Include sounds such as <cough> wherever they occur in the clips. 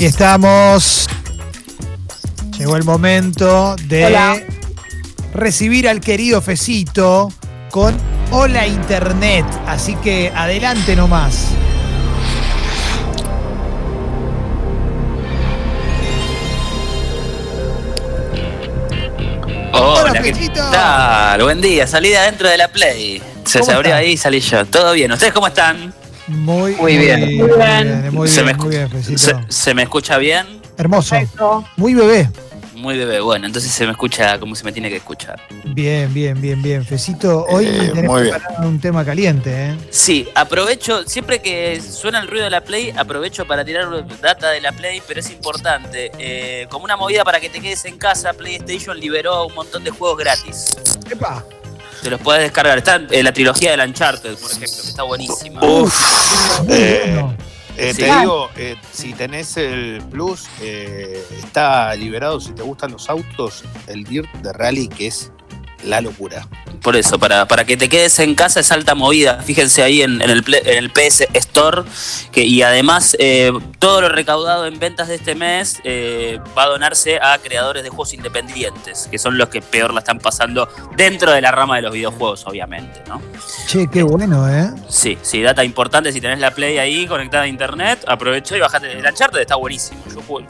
Aquí estamos. Llegó el momento de Hola. recibir al querido Fecito con Hola Internet. Así que adelante nomás. Hola, Hola, ¿qué tal? Buen día, salí de adentro de la Play. Se, ¿Cómo se abrió ahí y salí yo. ¿Todo bien? ¿Ustedes cómo están? Muy, Muy bien. Muy Muy bien. bien, muy ¿Se, bien, me, muy bien, se- se me escucha bien? Hermoso. Perfecto. Muy bebé. Muy bebé. Bueno, entonces se me escucha como se me tiene que escuchar. Bien, bien, bien, bien. Fecito, hoy Eh, preparado un tema caliente, ¿eh? Sí, aprovecho, siempre que suena el ruido de la Play, aprovecho para tirar data de la Play, pero es importante. eh, como una movida para que te quedes en casa, PlayStation liberó un montón de juegos gratis. Epa. Te los puedes descargar. Está eh, la trilogía del Uncharted, por ejemplo, que está buenísima. Uf, eh, eh, Sí. te digo, eh, si tenés el Plus, eh, está liberado si te gustan los autos, el Dirt de Rally, que es la locura. Por eso, para, para que te quedes en casa es alta movida. Fíjense ahí en, en el, en el PS Store. Que, y además, eh, todo lo recaudado en ventas de este mes eh, va a donarse a creadores de juegos independientes, que son los que peor la están pasando dentro de la rama de los videojuegos, obviamente. ¿no? Che, qué bueno, ¿eh? Sí, sí, data importante. Si tenés la Play ahí conectada a internet, aprovecho y bajate. El Uncharted está buenísimo.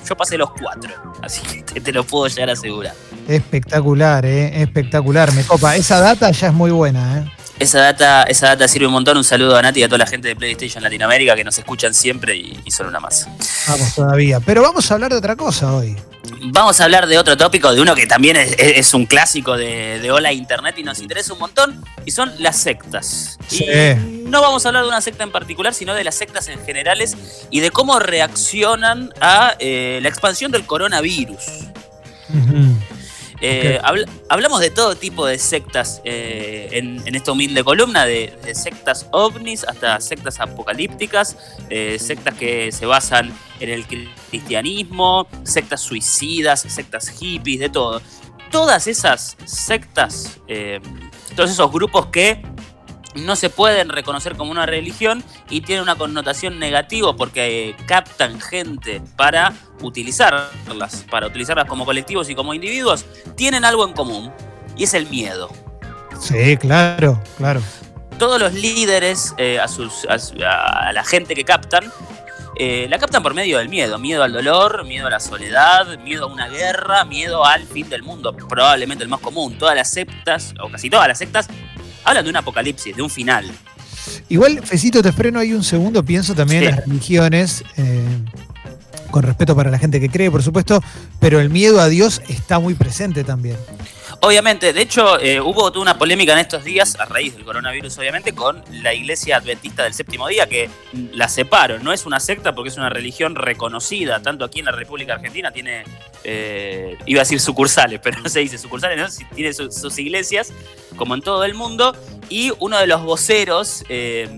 Yo pasé los cuatro, así que te, te lo puedo llegar a asegurar. Espectacular, ¿eh? Espectacular. Me copa. Esa data ya es muy buena, ¿eh? Esa data, esa data sirve un montón. Un saludo a Nati y a toda la gente de PlayStation Latinoamérica que nos escuchan siempre y, y son una más. Vamos todavía. Pero vamos a hablar de otra cosa hoy. Vamos a hablar de otro tópico, de uno que también es, es- es un clásico de, de Hola Internet y nos interesa un montón, y son las sectas. Sí. Y no vamos a hablar de una secta en particular, sino de las sectas en generales y de cómo reaccionan a eh, la expansión del coronavirus. Ujú. Eh, habl- hablamos de todo tipo de sectas eh, en, en esta humilde columna, de, de sectas ovnis hasta sectas apocalípticas, eh, sectas que se basan en el cristianismo, sectas suicidas, sectas hippies, de todo. Todas esas sectas, todos esos grupos que no se pueden reconocer como una religión y tienen una connotación negativa porque eh, captan gente para utilizarlas, para utilizarlas como colectivos y como individuos, tienen algo en común y es el miedo. Sí, claro, claro. Todos los líderes, eh, a, sus, a, su- a la gente que captan, eh, la captan por medio del miedo. Miedo al dolor, miedo a la soledad, miedo a una guerra, miedo al fin del mundo. Probablemente el más común. Todas las sectas, o casi todas las sectas, hablan de un apocalipsis, de un final. Igual, Fecito, te freno ahí un segundo. Pienso también en las religiones, eh, con respeto para la gente que cree, por supuesto, pero el miedo a Dios está muy presente también. Obviamente, de hecho, eh, hubo toda una polémica en estos días, a raíz del coronavirus, obviamente, con la iglesia adventista del séptimo día, que la separo. No es una secta porque es una religión reconocida, tanto aquí en la República Argentina tiene, eh, iba a decir sucursales, <laughs> pero no se dice sucursales, tiene su- sus iglesias, como en todo el mundo, y uno de los voceros eh,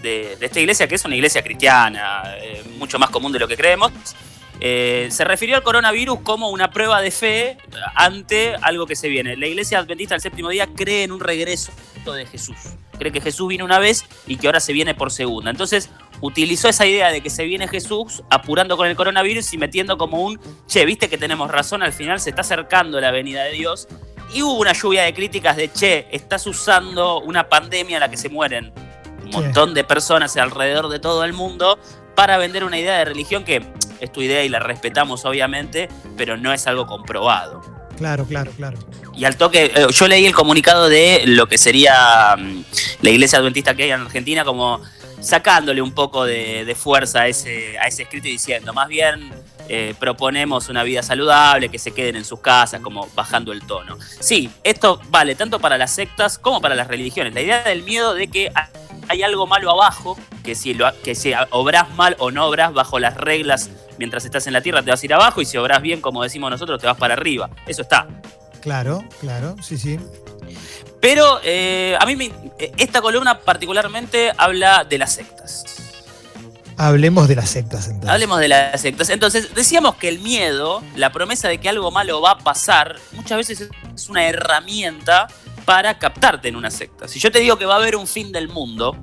de, de esta iglesia, que es una iglesia cristiana, eh, mucho más común de lo que creemos, eh, se refirió al coronavirus como una prueba de fe ante algo que se viene. La iglesia adventista del séptimo día cree en un regreso de Jesús. Cree que Jesús vino una vez y que ahora se viene por segunda. Entonces utilizó esa idea de que se viene Jesús apurando con el coronavirus y metiendo como un, che, viste que tenemos razón, al final se está acercando la venida de Dios. Y hubo una lluvia de críticas de, che, estás usando una pandemia en la que se mueren un montón de personas alrededor de todo el mundo para vender una idea de religión que es tu idea y la respetamos obviamente, pero no es algo comprobado. Claro, claro, claro. Y al toque, eh, yo leí el comunicado de lo que sería mm, la iglesia adventista que hay en Argentina, como sacándole un poco de, de fuerza a ese, a ese escrito y diciendo, más bien eh, proponemos una vida saludable, que se queden en sus casas, como bajando el tono. Sí, esto vale tanto para las sectas como para las religiones. La idea del miedo de que ha- hay algo malo abajo, que si, lo, que si obras mal o no obras bajo las reglas mientras estás en la tierra te vas a ir abajo y si obras bien, como decimos nosotros, te vas para arriba. Eso está. Claro, claro, sí, sí. Pero eh, a mí me- esta columna particularmente habla de las sectas. Hablemos de las sectas entonces. Hablemos de las sectas. Entonces, decíamos que el miedo, la promesa de que algo malo va a pasar, muchas veces es una herramienta para captarte en una secta. Si yo te digo que va a haber un fin del mundo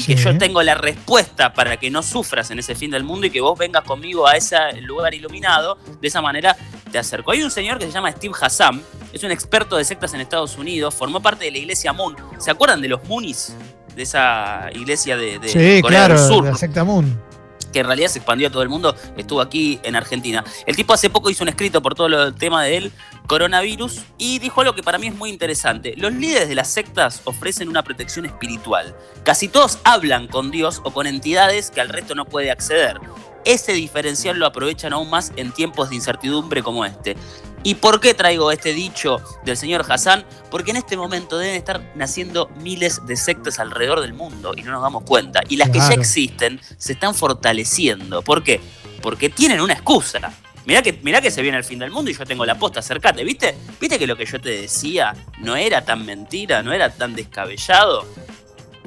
y que yo tengo la respuesta para que no sufras en ese fin del mundo y que vos vengas conmigo a ese lugar iluminado, de esa manera te acerco. Hay un señor que se llama Steve Hassan, es un experto de sectas en Estados Unidos, formó parte de la iglesia Moon. ¿Se acuerdan de los Moonies? De esa iglesia de, de sí, claro, La secta Moon que en realidad se expandió a todo el mundo, estuvo aquí en Argentina. El tipo hace poco hizo un escrito por todo el tema del coronavirus y dijo algo que para mí es muy interesante. Los líderes de las sectas ofrecen una protección espiritual. Casi todos hablan con Dios o con entidades que al resto no puede acceder. Ese diferencial lo aprovechan aún más en tiempos de incertidumbre como este. ¿Y por qué traigo este dicho del señor Hassan? Porque en este momento deben estar naciendo miles de sectas alrededor del mundo y no nos damos cuenta. Y las que ya existen se están fortaleciendo. ¿Por qué? Porque tienen una excusa. Mirá que, mirá que se viene el fin del mundo y yo tengo la posta, acercate, ¿viste? ¿Viste que lo que yo te decía no era tan mentira, no era tan descabellado?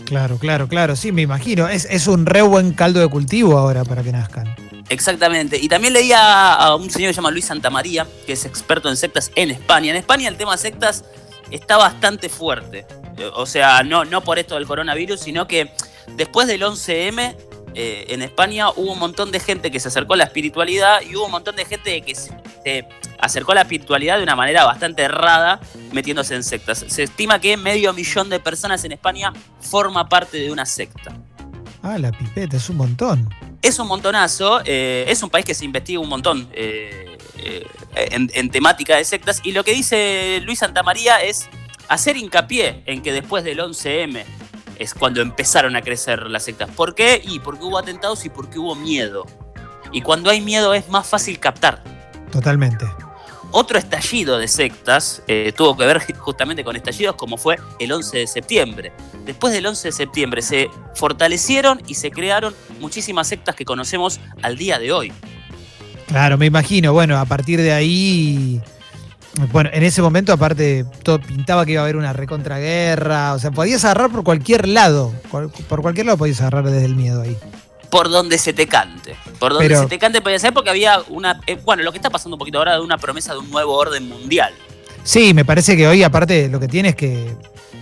Claro, claro, claro, sí, me imagino. Es, es un re buen caldo de cultivo ahora para que nazcan. Exactamente. Y también leía a un señor que se llama Luis Santamaría, que es experto en sectas en España. En España el tema sectas está bastante fuerte. O sea, no, no por esto del coronavirus, sino que después del 11M, eh, en España hubo un montón de gente que se acercó a la espiritualidad y hubo un montón de gente que se acercó a la espiritualidad de una manera bastante errada, metiéndose en sectas. Se estima que medio millón de personas en España forma parte de una secta. Ah, la pipeta, es un montón. Es un montonazo, eh, es un país que se investiga un montón eh, eh, en, temática de sectas y lo que dice Luis Santamaría es hacer hincapié en que después del 11M es cuando empezaron a crecer las sectas. ¿Por qué? Y porque hubo atentados y porque hubo miedo. Y cuando hay miedo es más fácil captar. Totalmente. Otro estallido de sectas eh, tuvo que ver justamente con estallidos como fue el 11 de septiembre. Después del 11 de septiembre se fortalecieron y se crearon muchísimas sectas que conocemos al día de hoy. Claro, me imagino. Bueno, a partir de ahí bueno, en ese momento, aparte, todo pintaba que iba a haber una recontraguerra. O sea, podías agarrar por cualquier lado. Por cualquier lado podías agarrar desde el miedo ahí por donde se te cante. Por donde se te cante podía ser porque había una. Eh, bueno, lo que está pasando un poquito ahora de una promesa de un nuevo orden mundial. Sí, me parece que hoy, aparte, lo que tiene es que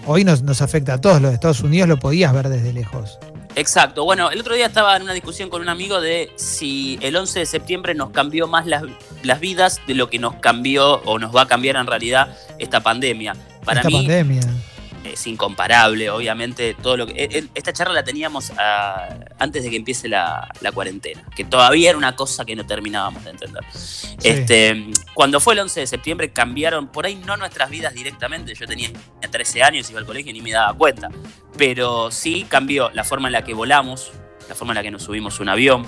hoy nos, nos afecta a todos. Los Estados Unidos lo podías ver desde lejos. Exacto. Bueno, el otro día estaba en una discusión con un amigo de si el 11 de septiembre nos cambió más las, las vidas de lo que nos cambió o nos va a cambiar en realidad esta pandemia. Para esta pandemia es incomparable, obviamente, todo lo que. Eh, eh, esta charla la teníamos ah, antes de que empiece la, cuarentena, que todavía era una cosa que no terminábamos de entender. Este, cuando fue el 11 de septiembre cambiaron, por ahí no nuestras vidas directamente, yo tenía 13 años, iba al colegio y ni me daba cuenta, pero sí cambió la forma en la que volamos, la forma en la que nos subimos un avión,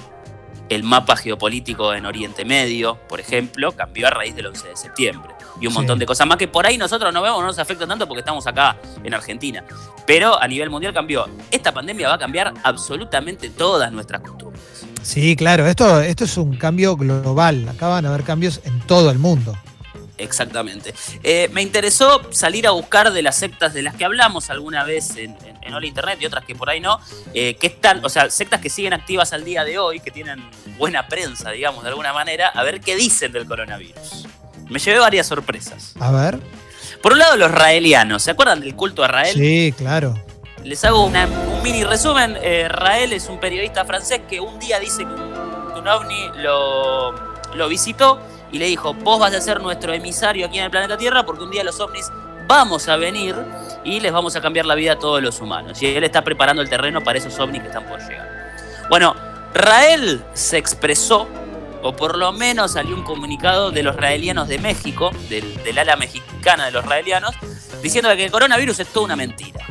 el mapa geopolítico en Oriente Medio, por ejemplo, cambió a raíz del 11 de septiembre. Y un montón de cosas más que por ahí nosotros no vemos, no nos afectan tanto porque estamos acá en Argentina. Pero a nivel mundial cambió. Esta pandemia va a cambiar absolutamente todas nuestras costumbres. Sí, claro, esto, esto es un cambio global. Acá van a haber cambios en todo el mundo. Exactamente. Eh, me interesó salir a buscar de las sectas de las que hablamos alguna vez en, en, Hola Internet y otras que por ahí no, eh, que están, o sea, sectas que siguen activas al día de hoy, que tienen buena prensa, digamos, de alguna manera, a ver qué dicen del coronavirus. Me llevé varias sorpresas. A ver. Por un lado, los raelianos. ¿Se acuerdan del culto a Rael? Sí, claro. Les hago un mini resumen. Eh, Rael es un periodista francés que un día dice que un, ovni lo, lo visitó y le dijo, vos vas a ser nuestro emisario aquí en el planeta Tierra porque un día los ovnis vamos a venir y les vamos a cambiar la vida a todos los humanos. Y él está preparando el terreno para esos ovnis que están por llegar. Bueno, Rael se expresó, o por lo menos salió un comunicado de los raelianos de México, del, ala mexicana de los raelianos, diciendo que el coronavirus es toda una mentira.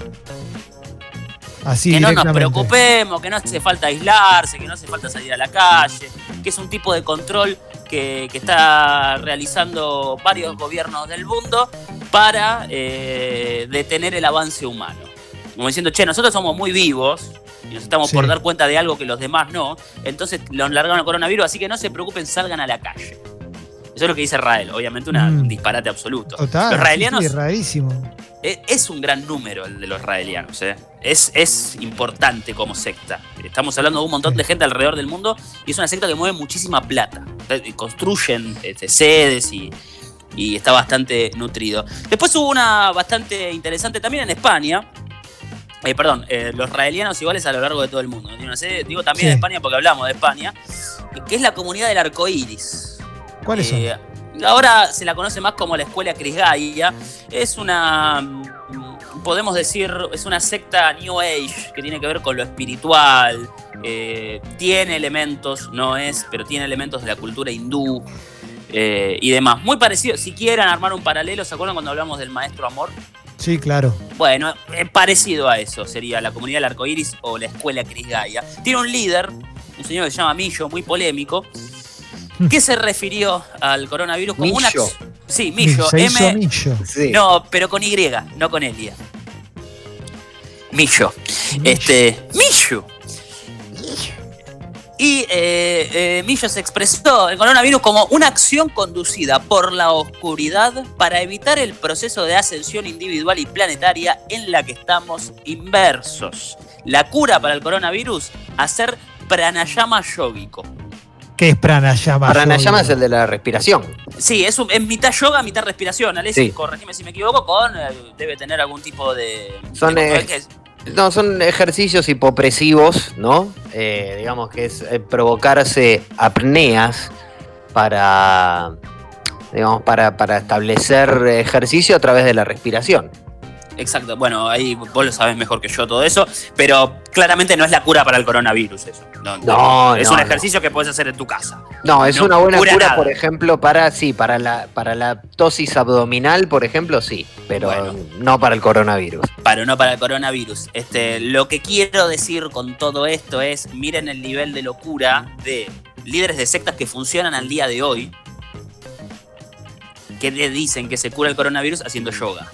Así que no nos preocupemos, que no hace falta aislarse, que no hace falta salir a la calle, que es un tipo de control que, está realizando varios gobiernos del mundo para eh, detener el avance humano. Como diciendo, che, nosotros somos muy vivos y nos estamos por dar cuenta de algo que los demás no, entonces los largaron el coronavirus, así que no se preocupen, salgan a la calle. Eso es lo que dice Israel, obviamente mm. un disparate absoluto. Total, los israelianos. Es, un gran número el de los israelianos. ¿eh? Es, es importante como secta. Estamos hablando de un montón de gente alrededor del mundo y es una secta que mueve muchísima plata. Construyen este, sedes y, y está bastante nutrido. Después hubo una bastante interesante también en España, eh, perdón, eh, los raelianos iguales a lo largo de todo el mundo. digo también Sí. de España porque hablamos de España, que es la comunidad del arco iris. ¿Cuáles son? Eh, ahora se la conoce más como la escuela Cris Gaia. Es una, mm, podemos decir, es una secta New Age que tiene que ver con lo espiritual. tiene elementos, no es, pero tiene elementos de la cultura hindú y demás. Muy parecido, si quieran armar un paralelo, ¿se acuerdan cuando hablamos del maestro amor? Sí, claro. Bueno, es parecido a eso sería la comunidad del arco iris o la escuela Cris Gaia. Tiene un líder, un señor que se llama Millo, muy polémico, que se refirió al coronavirus como una. Millo. Sí, Millo. Se hizo M. millo. Sí. No, pero con Y, no con Elia. Millo. Este. Millo. Y eh, eh, Millo se expresó el coronavirus como una acción conducida por la oscuridad para evitar el proceso de ascensión individual y planetaria en la que estamos inversos. La cura para el coronavirus, hacer pranayama yógico. ¿Qué es pranayama? Pranayama es el de la respiración. Sí, es, un- es mitad yoga, mitad respiración. Alessi, Sí. corregime si me equivoco, con eh, debe tener algún tipo de. Son, de- eh, No, son ejercicios hipopresivos, ¿no? Eh, digamos que es eh, provocarse apneas para, digamos, para, para establecer ejercicio a través de la respiración. Exacto, bueno, ahí vos lo sabés mejor que yo todo eso, pero claramente no es la cura para el coronavirus eso. No, No, es no, un ejercicio que puedes hacer en tu casa. No, es una buena cura por ejemplo, para sí, para la, para la tosis abdominal, por ejemplo, sí, pero Bueno. no para el coronavirus. Pero no para el coronavirus. Este, lo que quiero decir con todo esto es, miren el nivel de locura de líderes de sectas que funcionan al día de hoy, que le dicen que se cura el coronavirus haciendo yoga.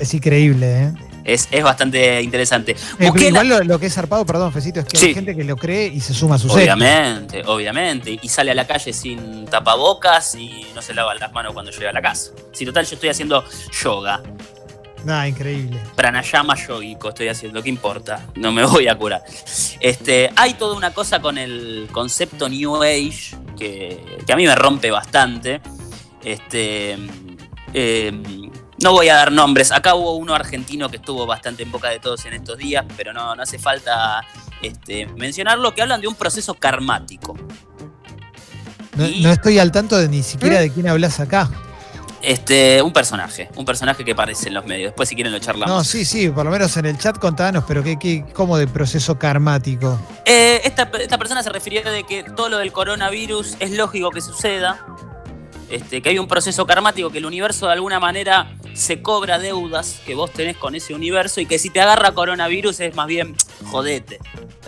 Es increíble, ¿eh? Es, es bastante interesante. Eh, pero igual lo, lo que es zarpado, perdón, Fecito, es que Sí. hay gente que lo cree y se suma a su. Obviamente, obviamente. Y sale a la calle sin tapabocas y no se lava las manos cuando llega a la casa. Si total yo estoy haciendo yoga, Nada, increíble. pranayama yogico estoy haciendo, ¿qué importa? No me voy a curar. Este, hay toda una cosa con el concepto New Age que, que a mí me rompe bastante. Este, eh, no voy a dar nombres. Acá hubo uno argentino que estuvo bastante en boca de todos en estos días, pero no, no hace falta este, mencionarlo, que hablan de un proceso karmático. No, Y- no estoy al tanto de ni siquiera de quién hablas acá. Este, un personaje, un personaje que aparece en los medios. Después si quieren lo charlamos. No, sí, sí, por lo menos en el chat contanos, pero ¿qué, qué, ¿cómo de proceso karmático? Eh, esta, esta persona se refirió de que todo lo del coronavirus es lógico que suceda, este, que hay un proceso karmático, que el universo de alguna manera se cobra deudas que vos tenés con ese universo y que si te agarra coronavirus es más bien jodete.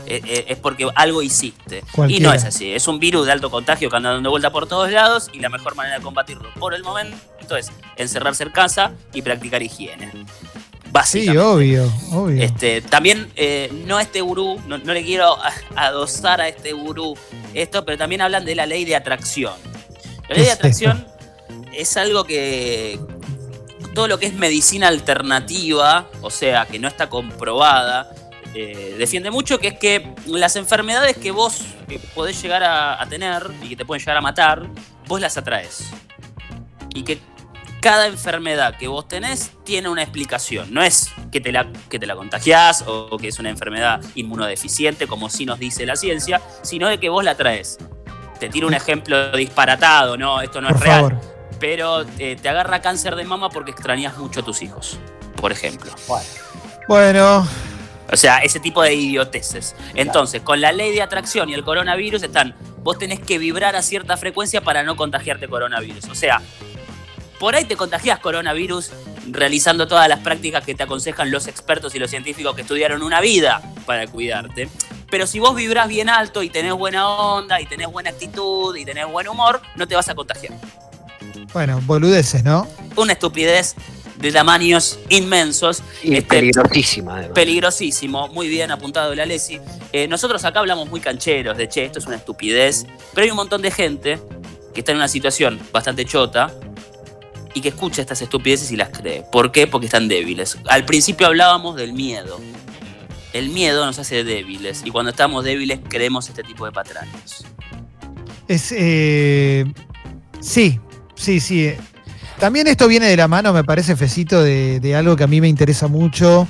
Eh, eh, es porque algo hiciste. Y no es así. Es un virus de alto contagio que anda dando vuelta por todos lados y la mejor manera de combatirlo por el momento es encerrarse en casa y practicar higiene. Sí, obvio, obvio. Este, también eh, no este gurú, no, no le quiero adosar a este gurú esto, pero también hablan de la ley de atracción. La ley de ¿Qué es atracción es algo que todo lo que es medicina alternativa, o sea, que no está comprobada, eh, defiende mucho, que es que las enfermedades que vos podés llegar a, a tener y que te pueden llegar a matar, vos las atraes. Y que cada enfermedad que vos tenés tiene una explicación. No es que te la, que te la contagiás o que es una enfermedad inmunodeficiente, como sí nos dice la ciencia, sino de que vos la traes. Te tiro un ejemplo disparatado, no, esto no por es real. favor. Pero eh, te agarra cáncer de mama porque extrañas mucho a tus hijos, por ejemplo. Bueno, O sea, ese tipo de idioteces. Entonces, con la ley de atracción y el coronavirus están, vos tenés que vibrar a cierta frecuencia para no contagiarte coronavirus. O sea, por ahí te contagias coronavirus realizando todas las prácticas que te aconsejan los expertos y los científicos que estudiaron una vida para cuidarte. Pero si vos vibrás bien alto y tenés buena onda y tenés buena actitud y tenés buen humor, no te vas a contagiar. bueno, boludeces, ¿no? Una estupidez de tamaños inmensos Y Este, peligrosísima. además. peligrosísimo, muy bien apuntado la Lesi. Eh, nosotros acá hablamos muy cancheros de che, esto es una estupidez, pero hay un montón de gente que está en una situación bastante chota y que escucha estas estupideces y las cree. ¿Por qué? Porque están débiles. Al principio hablábamos del miedo. El miedo nos hace débiles y cuando estamos débiles creemos este tipo de patrañas. Es, eh, sí, sí, sí. También esto viene de la mano, me parece, Fecito, de, de algo que a mí me interesa mucho,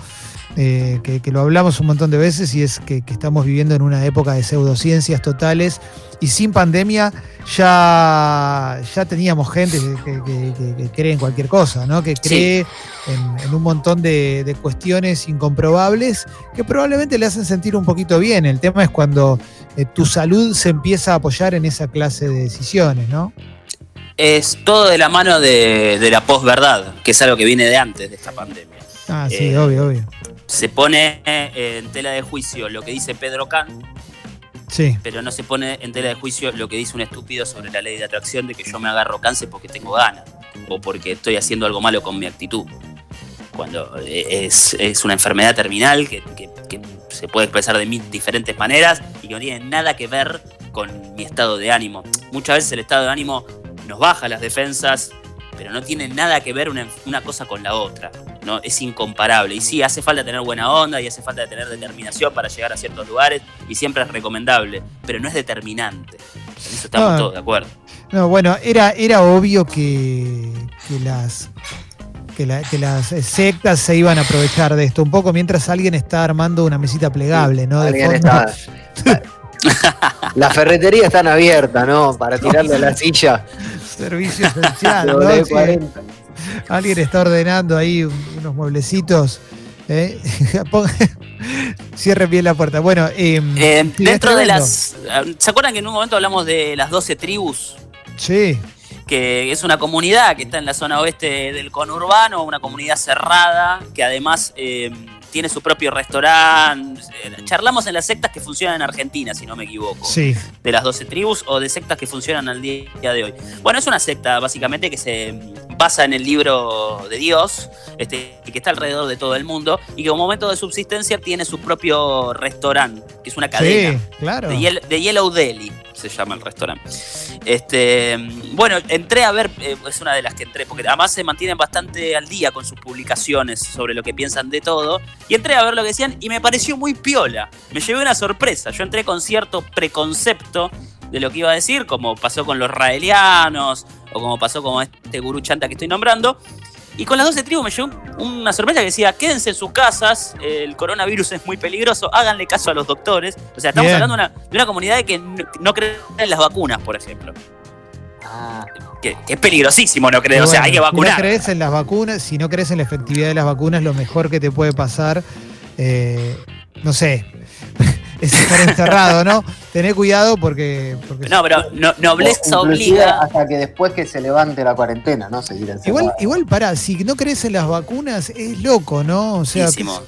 eh, que, que lo hablamos un montón de veces y es que, que estamos viviendo en una época de pseudociencias totales y sin pandemia ya, ya teníamos gente que, cree en cualquier cosa, ¿no? Que cree en, en un montón de, de cuestiones incomprobables que probablemente le hacen sentir un poquito bien. El tema es cuando eh, tu salud se empieza a apoyar en esa clase de decisiones, ¿no? Es todo de la mano de, de la posverdad, que es algo que viene de antes de esta pandemia. Ah, sí, Eh, obvio, obvio. Se pone eh, en tela de juicio lo que dice Pedro Kant, Sí, pero no se pone en tela de juicio lo que dice un estúpido sobre la ley de atracción de que yo me agarro cáncer porque tengo ganas o porque estoy haciendo algo malo con mi actitud. Cuando eh, es, es una enfermedad terminal que, que- que se puede expresar de mil diferentes maneras y que no tiene nada que ver con mi estado de ánimo. Muchas veces el estado de ánimo nos baja las defensas, pero no tiene nada que ver una, una cosa con la otra. ¿no? Es incomparable. Y sí, hace falta tener buena onda y hace falta tener determinación para llegar a ciertos lugares y siempre es recomendable, pero no es determinante. En eso estamos todos de acuerdo. No, bueno, era, era obvio que, que las que, la- que las eh, sectas se iban a aprovechar de esto, un poco mientras alguien está armando una mesita plegable, ¿no? De Alguien está. <laughs> La ferretería están abierta, ¿no? Para tirarle a la silla. Servicio <laughs> esencial, ¿no? Sí, W40. alguien está ordenando ahí un- unos mueblecitos. ¿eh? <laughs> <laughs> Cierren bien la puerta. Bueno, em, Eh, dentro de las. ¿Se acuerdan que en un momento hablamos de las 12 tribus? Sí, que es una comunidad que está en la zona oeste del conurbano, una comunidad cerrada, que además eh, tiene su propio restaurante. Eh, Charlamos en las sectas que funcionan en Argentina, si no me equivoco, sí. de las 12 tribus o de sectas que funcionan al día de hoy. Bueno, es una secta básicamente que se basa en el libro de Dios, este, que está alrededor de todo el mundo, y que como momento de subsistencia tiene su propio restaurante, que es una cadena. Sí, claro. De, Yel- de Yellow Deli se llama el restaurante. Este, bueno, entré a ver, eh, es una de las que entré, porque además se mantienen bastante al día con sus publicaciones sobre lo que piensan de todo. Y entré a ver lo que decían y me pareció muy piola. Me llevé una sorpresa. Yo entré con cierto preconcepto de lo que iba a decir, como pasó con los raelianos o como pasó con este gurú chanta que estoy nombrando. Y con las 12 tribus me llevó un- una sorpresa que decía, quédense en sus casas, el coronavirus es muy peligroso, háganle caso a los doctores. O sea, estamos Bien. hablando de una, de una comunidad que no, no cree en las vacunas, por ejemplo. Ah, Que, que es peligrosísimo no creer, o sea, hay que Si vacunar. no crees en las vacunas, si no crees en la efectividad de las vacunas, lo mejor que te puede pasar, eh, no sé, es estar encerrado, ¿no? Tené cuidado porque. porque No, pero no, nobleza obliga. Hasta que después que se levante la cuarentena, ¿no? Seguir encerrado. Igual, igual pará, si no crees en las vacunas, es loco, ¿no? O sea, Loquísimo.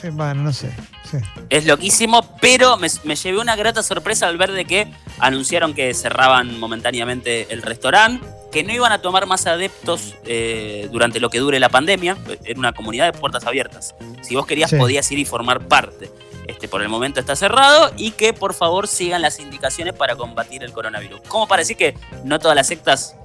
sí, bueno, no sé. sí. Es loquísimo, pero me, me llevé una grata sorpresa al ver de que anunciaron que cerraban momentáneamente el restaurante, que no iban a tomar más adeptos eh, durante lo que dure la pandemia. Era una comunidad de puertas abiertas. Si vos querías, Sí. podías ir y formar parte. Este, por el momento está cerrado y que por favor sigan las indicaciones para combatir el coronavirus. Como para decir que no todas las sectas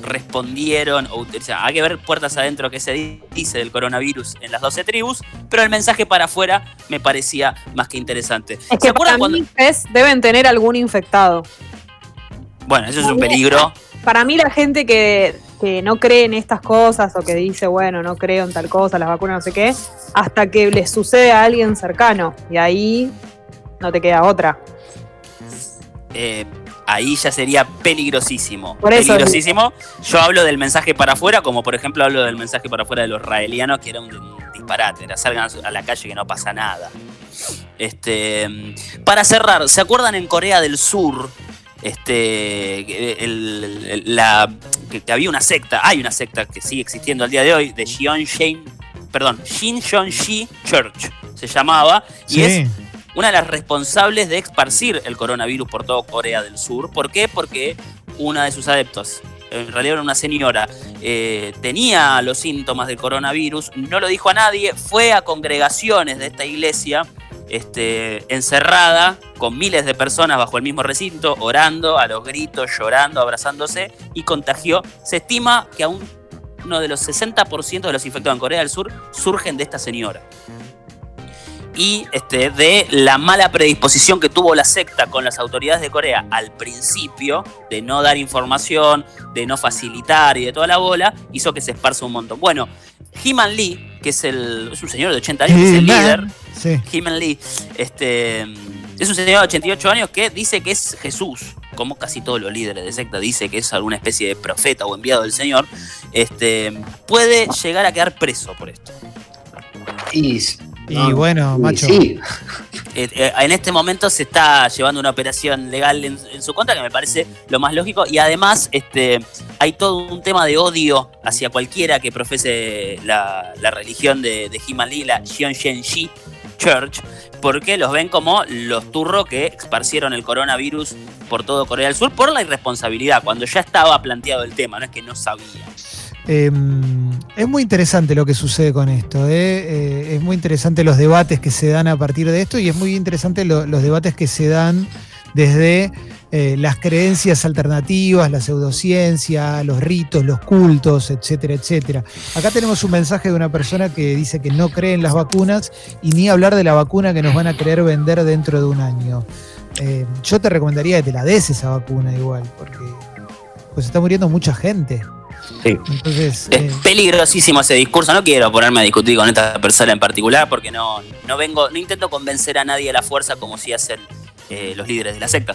respondieron, o, sea, hay que ver puertas adentro que se dice del coronavirus en las 12 tribus, pero el mensaje para afuera me parecía más que interesante. Es ¿Se que para acuerdan cuando.? Fez, deben tener algún infectado. Bueno, eso es un peligro. Para mí la gente que, que no cree en estas cosas o que dice, bueno, no creo en tal cosa, las vacunas, no sé qué, hasta que le sucede a alguien cercano. Y ahí no te queda otra. eh, ahí ya sería peligrosísimo. Por eso peligrosísimo. Yo hablo del mensaje para afuera, como por ejemplo hablo del mensaje para afuera de los raelianos, que era un, disparate, era salgan a la calle que no pasa nada. Este, para cerrar, ¿se acuerdan en Corea del Sur? Este, el- el- la, que, que había una secta, hay una secta que sigue existiendo al día de hoy, de Jeonshane, perdón, Shin Shi Church se llamaba, y es una de las responsables de esparcir el coronavirus por todo Corea del Sur. ¿Por qué? Porque una de sus adeptos, en realidad era una señora, eh, tenía los síntomas del coronavirus, no lo dijo a nadie, fue a congregaciones de esta iglesia. Este, encerrada con miles de personas bajo el mismo recinto, orando a los gritos, llorando, abrazándose y contagió. Se estima que aún uno de los 60% de los infectados en Corea del Sur surgen de esta señora y este, de la mala predisposición que tuvo la secta con las autoridades de Corea al principio, de no dar información, de no facilitar y de toda la bola, hizo que se esparza un montón. Bueno, Himan Lee, que es, el, es un señor de 80 años, que es el líder, Sí. Lee, este, es un señor de 88 años que dice que es Jesús, como casi todos los líderes de secta dice que es alguna especie de profeta o enviado del Señor, este, puede llegar a quedar preso por esto. Y, Y no, bueno, macho. sí. <laughs> Eh, eh, en este momento se está llevando una operación legal en, en su contra que me parece lo más lógico y además este, hay todo un tema de odio hacia cualquiera que profese la, la religión de, de Lee, la Shi Church, porque los ven como los turros que esparcieron el coronavirus por todo Corea del Sur por la irresponsabilidad, cuando ya estaba planteado el tema, no es que no sabían. Eh, es muy interesante lo que sucede con esto. ¿eh? Eh, es muy interesante los debates que se dan a partir de esto y es muy interesante lo- los debates que se dan desde eh, las creencias alternativas, la pseudociencia, los ritos, los cultos, etcétera, etcétera. Acá tenemos un mensaje de una persona que dice que no cree en las vacunas y ni hablar de la vacuna que nos van a querer vender dentro de un año. Yo te recomendaría que te la des esa vacuna igual, porque pues está muriendo mucha gente. Sí. Entonces, eh, Es peligrosísimo ese discurso. No quiero ponerme a discutir con esta persona en particular porque no, no vengo, no intento convencer a nadie a la fuerza como si hacen eh, los líderes de la secta.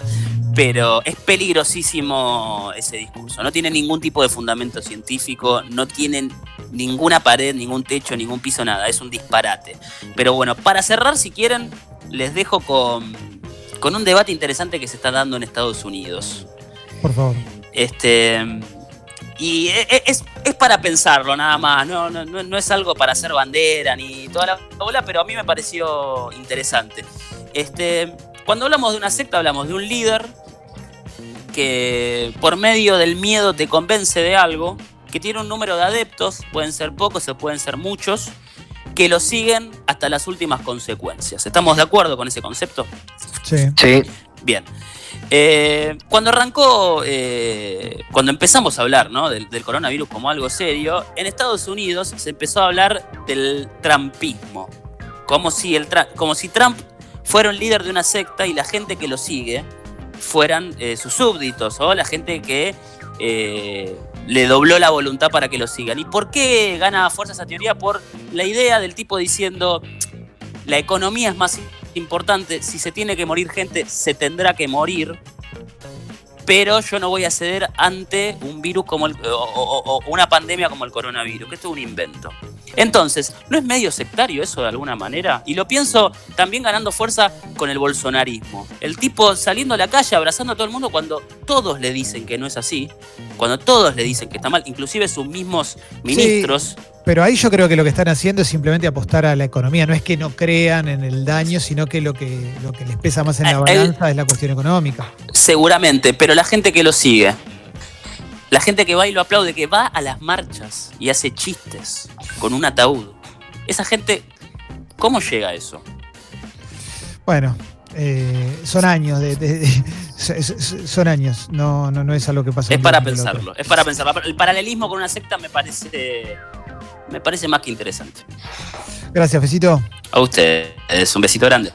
Pero es peligrosísimo ese discurso. No tiene ningún tipo de fundamento científico, no tienen ninguna pared, ningún techo, ningún piso, nada. Es un disparate. Pero bueno, para cerrar, si quieren, les dejo con, con un debate interesante que se está dando en Estados Unidos. por favor. Este. Y e- e- es, es para pensarlo nada más, no, no, no- no es algo para hacer bandera ni toda la bola, pero a mí me pareció interesante. Este, cuando hablamos de una secta, hablamos de un líder que por medio del miedo te convence de algo, que tiene un número de adeptos, pueden ser pocos o pueden ser muchos, que lo siguen hasta las últimas consecuencias. ¿Estamos de acuerdo con ese concepto? Sí. Sí. Bien. Eh, cuando arrancó, eh, cuando empezamos a hablar del, coronavirus como algo serio, en Estados Unidos se empezó a hablar del trumpismo. Como si, Trump fuera un líder de una secta y la gente que lo sigue fueran eh, sus súbditos o la gente que le dobló la voluntad para que lo sigan. ¿Y por qué gana fuerza esa teoría? Por la idea del tipo diciendo, la economía es más importante, si se tiene que morir gente, se tendrá que morir, pero yo no voy a ceder ante un virus como el, o, o- o una pandemia como el coronavirus, que esto es un invento. Entonces, ¿no es medio sectario eso de alguna manera? Y lo pienso también ganando fuerza con el bolsonarismo. El tipo saliendo a la calle abrazando a todo el mundo cuando todos le dicen que no es así, cuando todos le dicen que está mal, inclusive sus mismos ministros. Pero ahí yo creo que lo que están haciendo es simplemente apostar a la economía. No es que no crean en el daño, sino que lo que, lo que les pesa más en la Eh, balanza es la cuestión económica. Seguramente, pero la gente que lo sigue, la gente que va y lo aplaude, que va a las marchas y hace chistes con un ataúd, esa gente, ¿cómo llega a eso? Bueno, eh, son años de, de- de- so- <laughs> so- son años. No, no, no es algo que pasa. Es para pensarlo, es para pensarlo. El paralelismo con una secta me parece, me parece más que interesante. Gracias, Fecito. A ustedes, un besito grande.